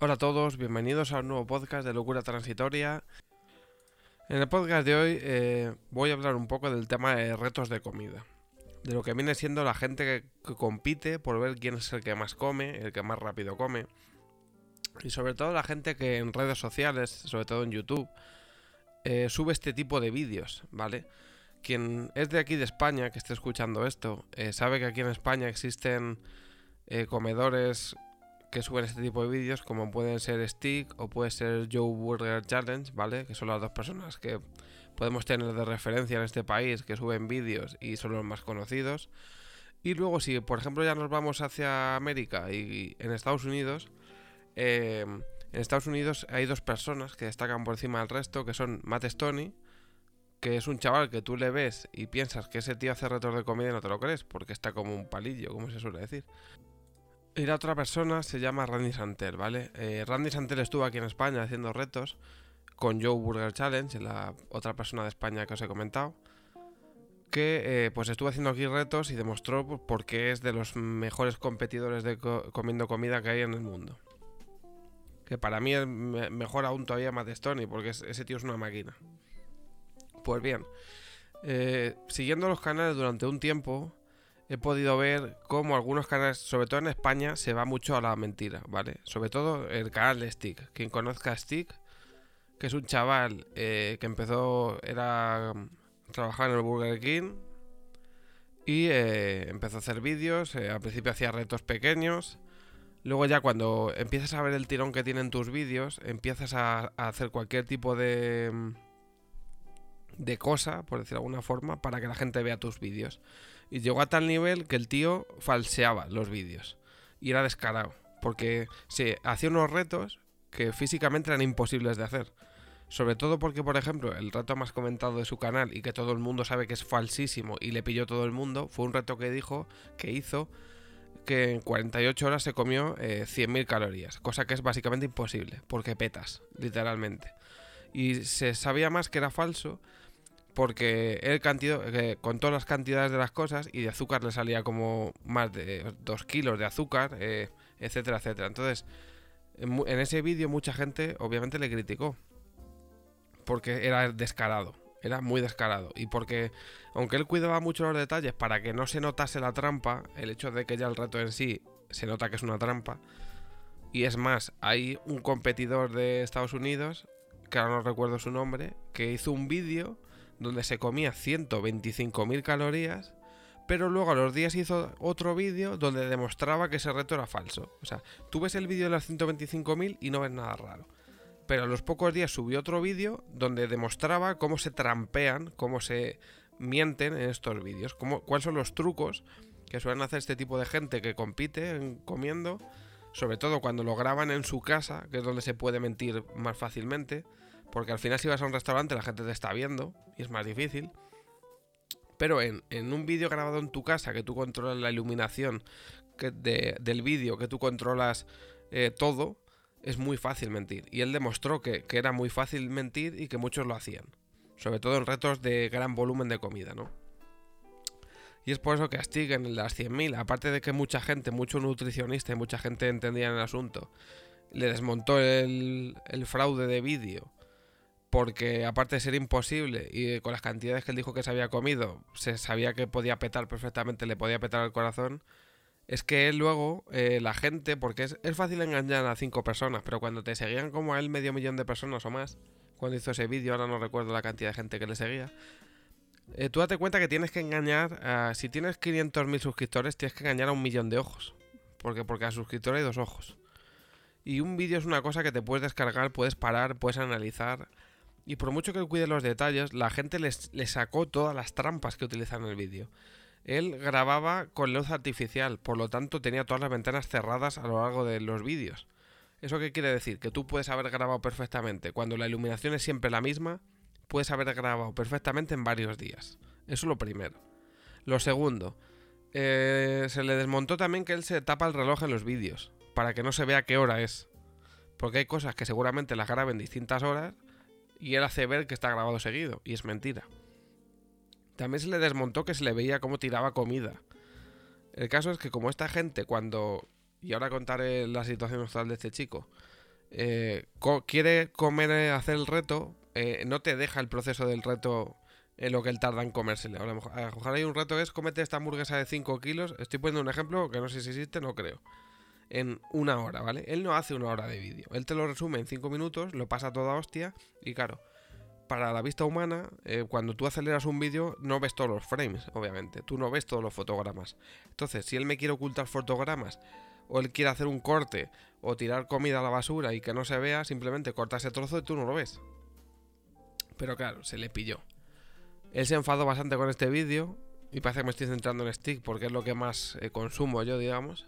Hola a todos, bienvenidos a un nuevo podcast de Locura Transitoria. En el podcast de hoy eh, voy a hablar un poco del tema de retos de comida. De lo que viene siendo la gente que, compite por ver quién es el que más come, el que más rápido come. Y sobre todo la gente que en redes sociales, sobre todo en YouTube, eh, sube este tipo de vídeos, ¿vale? Quien es de aquí de España, que esté escuchando esto, eh, sabe que aquí en España existen comedores que suben este tipo de vídeos, como pueden ser Stick o puede ser Joe Burger Challenge, ¿vale? Que son las dos personas que podemos tener de referencia en este país que suben vídeos y son los más conocidos. Y luego, si por ejemplo ya nos vamos hacia América y en Estados Unidos, eh, en Estados Unidos hay dos personas que destacan por encima del resto, que son Matt Stoney, que es un chaval que tú le ves y piensas que ese tío hace retos de comida y no te lo crees, porque está como un palillo, como se suele decir. La otra persona se llama Randy Santel, ¿vale? Eh, Randy Santel estuvo aquí en España haciendo retos con Joe Burger Challenge, la otra persona de España que os he comentado. Que eh, pues estuvo haciendo aquí retos y demostró por qué es de los mejores competidores de co comiendo comida que hay en el mundo. Que para mí es me mejor aún todavía Matt Stoney, porque es, ese tío es una máquina. Pues bien, eh, siguiendo los canales durante un tiempo, he podido ver cómo algunos canales, sobre todo en España, se va mucho a la mentira, ¿vale? Sobre todo el canal de Stick. Quien conozca a Stick, que es un chaval eh, que empezó, era trabajar en el Burger King y eh, empezó a hacer vídeos. Eh, al principio hacía retos pequeños. Luego ya cuando empiezas a ver el tirón que tienen tus vídeos, empiezas a, hacer cualquier tipo de de cosa, por decir de alguna forma, para que la gente vea tus vídeos. Y llegó a tal nivel que el tío falseaba los vídeos. Y era descarado. Porque se hacía unos retos que físicamente eran imposibles de hacer. Sobre todo porque, por ejemplo, el reto más comentado de su canal y que todo el mundo sabe que es falsísimo y le pilló todo el mundo, fue un reto que dijo, que hizo, que en 48 horas se comió eh, 100.000 calorías. Cosa que es básicamente imposible, porque petas, literalmente. Y se sabía más que era falso porque él cantidad, contó las cantidades de las cosas y de azúcar le salía como más de 2 kilos de azúcar, eh, etcétera, etcétera. Entonces, en, en ese vídeo mucha gente obviamente le criticó porque era descarado, era muy descarado. Y porque, aunque él cuidaba mucho los detalles para que no se notase la trampa, el hecho de que ya el reto en sí se nota que es una trampa. Y es más, hay un competidor de Estados Unidos, que ahora no recuerdo su nombre, que hizo un vídeo donde se comía 125.000 calorías, pero luego a los días hizo otro vídeo donde demostraba que ese reto era falso. O sea, tú ves el vídeo de las 125.000 y no ves nada raro. Pero a los pocos días subió otro vídeo donde demostraba cómo se trampean, cómo se mienten en estos vídeos, cómo, cuáles son los trucos que suelen hacer este tipo de gente que compite en comiendo, sobre todo cuando lo graban en su casa, que es donde se puede mentir más fácilmente porque al final si vas a un restaurante la gente te está viendo y es más difícil. Pero en, en un vídeo grabado en tu casa, que tú controlas la iluminación que de, del vídeo, que tú controlas eh, todo, es muy fácil mentir. Y él demostró que, que, era muy fácil mentir y que muchos lo hacían. Sobre todo en retos de gran volumen de comida, ¿no? Y es por eso que Astig en las 100.000, aparte de que mucha gente, mucho nutricionista y mucha gente entendía en el asunto, le desmontó el, el fraude de vídeo porque aparte de ser imposible y con las cantidades que él dijo que se había comido, se sabía que podía petar perfectamente, le podía petar el corazón, es que luego, eh, la gente, porque es, es, fácil engañar a cinco personas, pero cuando te seguían como a él medio millón de personas o más, cuando hizo ese vídeo, ahora no recuerdo la cantidad de gente que le seguía, eh, tú date cuenta que tienes que engañar, a, si tienes 500.000 suscriptores, tienes que engañar a un millón de ojos, porque, porque a suscriptor hay dos ojos. Y un vídeo es una cosa que te puedes descargar, puedes parar, puedes analizar y por mucho que cuide los detalles, la gente le sacó todas las trampas que utilizan en el vídeo. Él grababa con luz artificial, por lo tanto tenía todas las ventanas cerradas a lo largo de los vídeos. ¿Eso qué quiere decir? Que tú puedes haber grabado perfectamente. Cuando la iluminación es siempre la misma, puedes haber grabado perfectamente en varios días. Eso es lo primero. Lo segundo, eh, se le desmontó también que él se tapa el reloj en los vídeos, para que no se vea qué hora es. Porque hay cosas que seguramente las graben distintas horas y él hace ver que está grabado seguido, y es mentira. También se le desmontó que se le veía cómo tiraba comida. El caso es que como esta gente cuando... Y ahora contaré la situación actual de este chico. eh, quiere comer, eh, hacer el reto, eh, no te deja el proceso del reto en lo que él tarda en mejor, a lo mejor hay un reto que es comete esta hamburguesa de 5 kilos. Estoy poniendo un ejemplo que no sé si existe, no creo. En una hora, ¿vale? Él no hace una hora de vídeo. Él te lo resume en 5 minutos, lo pasa toda hostia. Y claro, para la vista humana, eh, cuando tú aceleras un vídeo, no ves todos los frames, obviamente. Tú no ves todos los fotogramas. Entonces, si él me quiere ocultar fotogramas, o él quiere hacer un corte, o tirar comida a la basura y que no se vea, simplemente corta ese trozo y tú no lo ves. Pero claro, se le pilló. Él se enfadó bastante con este vídeo. Y parece que me estoy centrando en Stick porque es lo que más eh, consumo yo, digamos.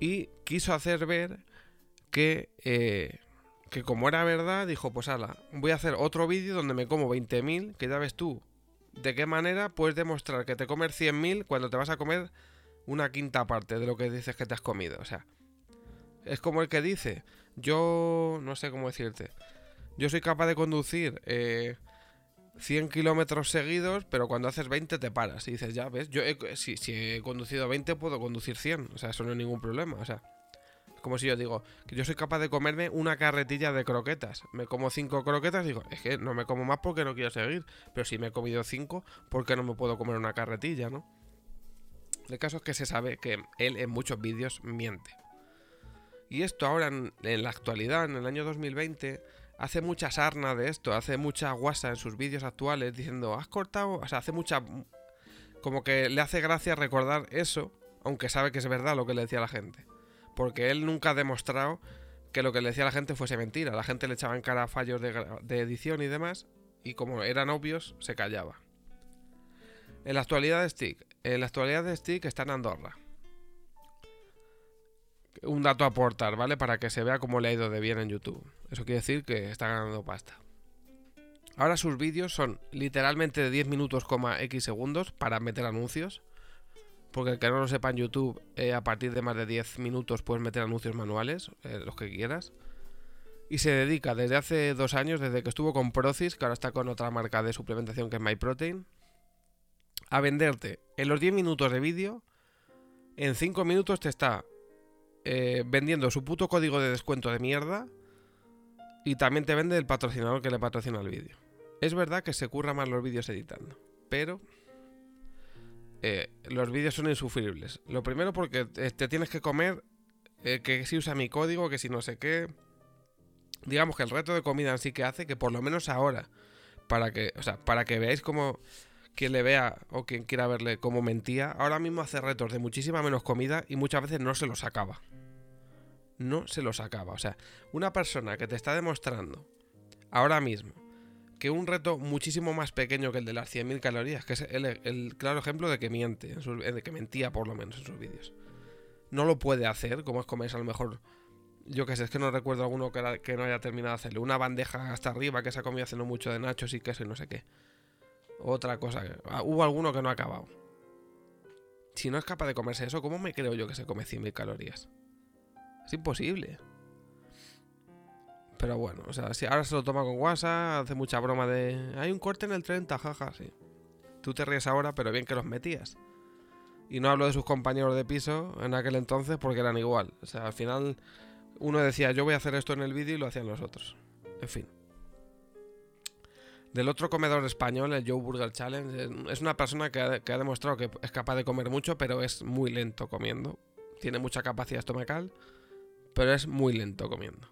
Y quiso hacer ver que, eh, que como era verdad, dijo, pues ala, voy a hacer otro vídeo donde me como 20.000, que ya ves tú de qué manera puedes demostrar que te comes 100.000 cuando te vas a comer una quinta parte de lo que dices que te has comido. O sea, es como el que dice, yo no sé cómo decirte, yo soy capaz de conducir eh, 100 kilómetros seguidos, pero cuando haces 20 te paras y dices, ya ves, yo si, si, he conducido 20 puedo conducir 100, o sea, eso no es ningún problema, o sea, es como si yo digo que yo soy capaz de comerme una carretilla de croquetas, me como 5 croquetas digo, es que no me como más porque no quiero seguir, pero si me he comido 5, ¿por qué no me puedo comer una carretilla, no? El caso es que se sabe que él en muchos vídeos miente. Y esto ahora en, en la actualidad, en el año 2020 hace mucha sarna de esto, hace mucha guasa en sus vídeos actuales diciendo, has cortado, o sea, hace mucha... Como que le hace gracia recordar eso, aunque sabe que es verdad lo que le decía la gente. Porque él nunca ha demostrado que lo que le decía la gente fuese mentira. La gente le echaba en cara fallos de, de edición y demás, y como eran obvios, se callaba. En la actualidad de Stick, en la actualidad de Stick está en Andorra un dato a aportar, ¿vale? Para que se vea cómo le ha ido de bien en YouTube. Eso quiere decir que está ganando pasta. Ahora sus vídeos son literalmente de 10 minutos, X segundos para meter anuncios. Porque el que no lo sepa en YouTube, eh, a partir de más de 10 minutos puedes meter anuncios manuales, eh, los que quieras. Y se dedica desde hace dos años, desde que estuvo con Procis, que ahora está con otra marca de suplementación que es MyProtein, a venderte en los 10 minutos de vídeo, en 5 minutos te está eh, vendiendo su puto código de descuento de mierda y también te vende el patrocinador que le patrocina el vídeo. Es verdad que se curra más los vídeos editando, pero eh, los vídeos son insufribles. Lo primero porque te tienes que comer eh, que si usa mi código, que si no sé qué. Digamos que el reto de comida en sí que hace que por lo menos ahora, para que, o sea, para que veáis cómo quien le vea o quien quiera verle cómo mentía, ahora mismo hace retos de muchísima menos comida y muchas veces no se los acaba no se los acaba. O sea, una persona que te está demostrando ahora mismo que un reto muchísimo más pequeño que el de las 100.000 calorías, que es el, claro ejemplo de que miente, de que mentía por lo menos en sus vídeos, no lo puede hacer, como es comerse a lo mejor, yo que sé, es que no recuerdo alguno que, no haya terminado de hacerle, una bandeja hasta arriba que se ha comido haciendo mucho de nachos y queso y no sé qué. Otra cosa, ah, hubo alguno que no ha acabado. Si no es capaz de comerse eso, ¿cómo me creo yo que se come 100.000 calorías? Es imposible. Pero bueno, o sea, si ahora se lo toma con WhatsApp, hace mucha broma de. Hay un corte en el 30, jaja, sí. Tú te ríes ahora, pero bien que los metías. Y no hablo de sus compañeros de piso en aquel entonces porque eran igual. O sea, al final uno decía, yo voy a hacer esto en el vídeo y lo hacían los otros. En fin. Del otro comedor español, el Joe Burger Challenge, es una persona que ha demostrado que es capaz de comer mucho, pero es muy lento comiendo. Tiene mucha capacidad estomacal pero es muy lento comiendo.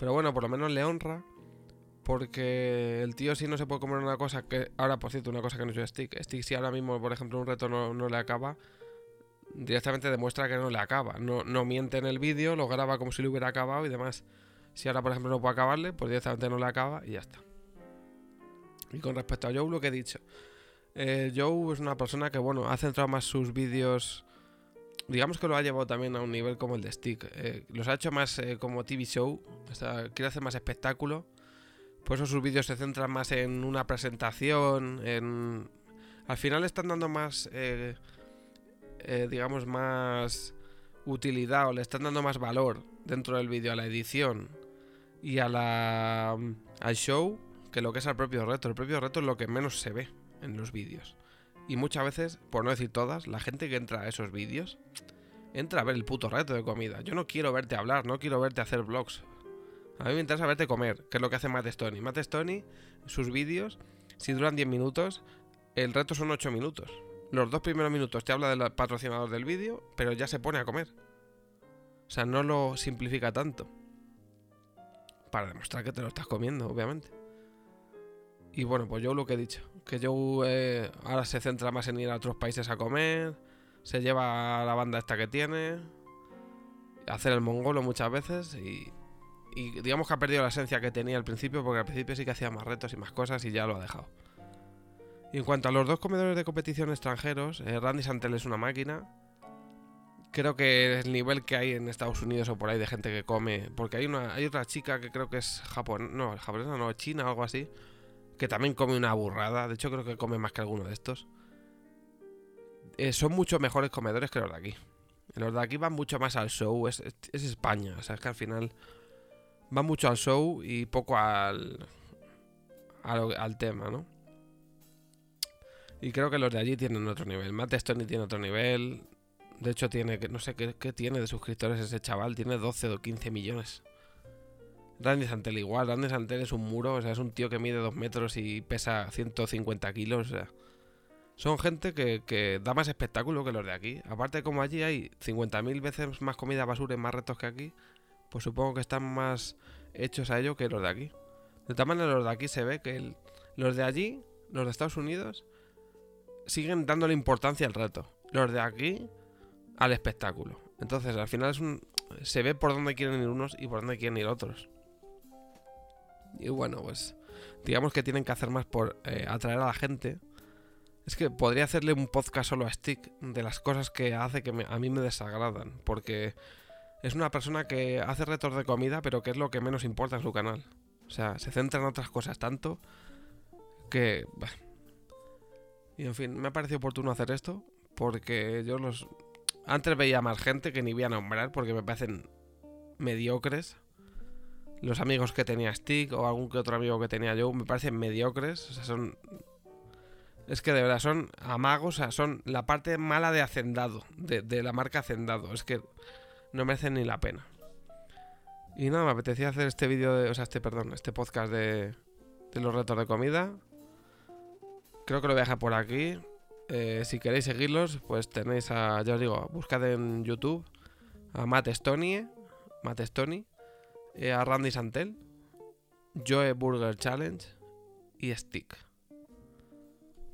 Pero bueno, por lo menos le honra. Porque el tío si no se puede comer una cosa que... Ahora, por cierto, una cosa que no es Stick. Stick si ahora mismo, por ejemplo, un reto no, le acaba, directamente demuestra que no le acaba. No, no miente en el vídeo, lo graba como si le hubiera acabado y demás. Si ahora, por ejemplo, no puede acabarle, pues directamente no le acaba y ya está. Y con respecto a Joe, lo que he dicho. Eh, Joe es una persona que, bueno, ha centrado más sus vídeos digamos que lo ha llevado también a un nivel como el de Stick. Eh, los ha hecho más eh, como TV show, quiere hacer más espectáculo. Por eso sus vídeos se centran más en una presentación, en... Al final están dando más, eh, digamos, más utilidad o le están dando más valor dentro del vídeo a la edición y a la, al show que lo que es al propio reto. El propio reto es lo que menos se ve en los vídeos. Y muchas veces, por no decir todas, la gente que entra a esos vídeos entra a ver el puto reto de comida. Yo no quiero verte hablar, no quiero verte hacer vlogs. A mí me interesa verte comer, que es lo que hace Matt Stoney. Matt Stoney, sus vídeos, si duran 10 minutos, el reto son 8 minutos. Los dos primeros minutos te habla del patrocinador del vídeo, pero ya se pone a comer. O sea, no lo simplifica tanto. Para demostrar que te lo estás comiendo, obviamente. Y bueno, pues yo lo que he dicho. Que yo eh, ahora se centra más en ir a otros países a comer. Se lleva la banda esta que tiene. Hacer el mongolo muchas veces. Y, y digamos que ha perdido la esencia que tenía al principio. Porque al principio sí que hacía más retos y más cosas y ya lo ha dejado. Y en cuanto a los dos comedores de competición extranjeros, eh, Randy Santel es una máquina. Creo que el nivel que hay en Estados Unidos o por ahí de gente que come. Porque hay una hay otra chica que creo que es japonesa. No, japonesa no, china algo así que también come una burrada. De hecho, creo que come más que alguno de estos. Eh, son mucho mejores comedores que los de aquí. Los de aquí van mucho más al show. Es, España. O sea, es que al final van mucho al show y poco al, al, tema, ¿no? Y creo que los de allí tienen otro nivel. Matt Stoney tiene otro nivel. De hecho, tiene, no sé qué, qué tiene de suscriptores ese chaval. Tiene 12 o 15 millones. Randy Santel igual, Randy Santel es un muro, o sea, es un tío que mide 2 metros y pesa 150 kilos, o sea. Son gente que, da más espectáculo que los de aquí. Aparte, como allí hay 50.000 veces más comida basura y más retos que aquí, pues supongo que están más hechos a ello que los de aquí. De tal manera, los de aquí se ve que los de allí, los de Estados Unidos, siguen dándole importancia al reto. Los de aquí, al espectáculo. Entonces, al final se ve por dónde quieren ir unos y por dónde quieren ir otros. Y bueno, pues digamos que tienen que hacer más por eh, atraer a la gente. Es que podría hacerle un podcast solo a Stick de las cosas que hace que a mí me desagradan. Porque es una persona que hace retos de comida, pero que es lo que menos importa en su canal. O sea, se centra en otras cosas tanto que... Y en fin, me ha parecido oportuno hacer esto porque yo los... Antes veía más gente que ni voy a nombrar porque me parecen mediocres los amigos que tenía Stick o algún que otro amigo que tenía yo me parecen mediocres. O sea, son. Es que de verdad son amagos, o sea, son la parte mala de Hacendado, de, la marca Hacendado. Es que no merecen ni la pena. Y nada, me apetecía hacer este vídeo, de, o sea, este, perdón, este podcast de, de los retos de comida. Creo que lo voy a dejar por aquí. Eh, si queréis seguirlos, pues tenéis a, ya os digo, buscad en YouTube a Matt Stoney, Matt Stoney eh, a Randy Santel, Joe Burger Challenge y Stick.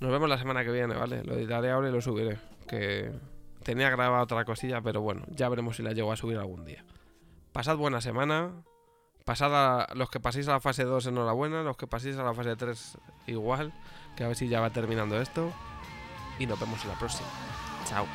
Nos vemos la semana que viene, ¿vale? Lo editaré ahora y lo subiré. Que tenía grabada otra cosilla, pero bueno, ya veremos si la llego a subir algún día. Pasad buena semana. Pasad los que paséis a la fase 2, enhorabuena. Los que paséis a la fase 3, igual. Que a ver si ya va terminando esto. Y nos vemos en la próxima. Chao.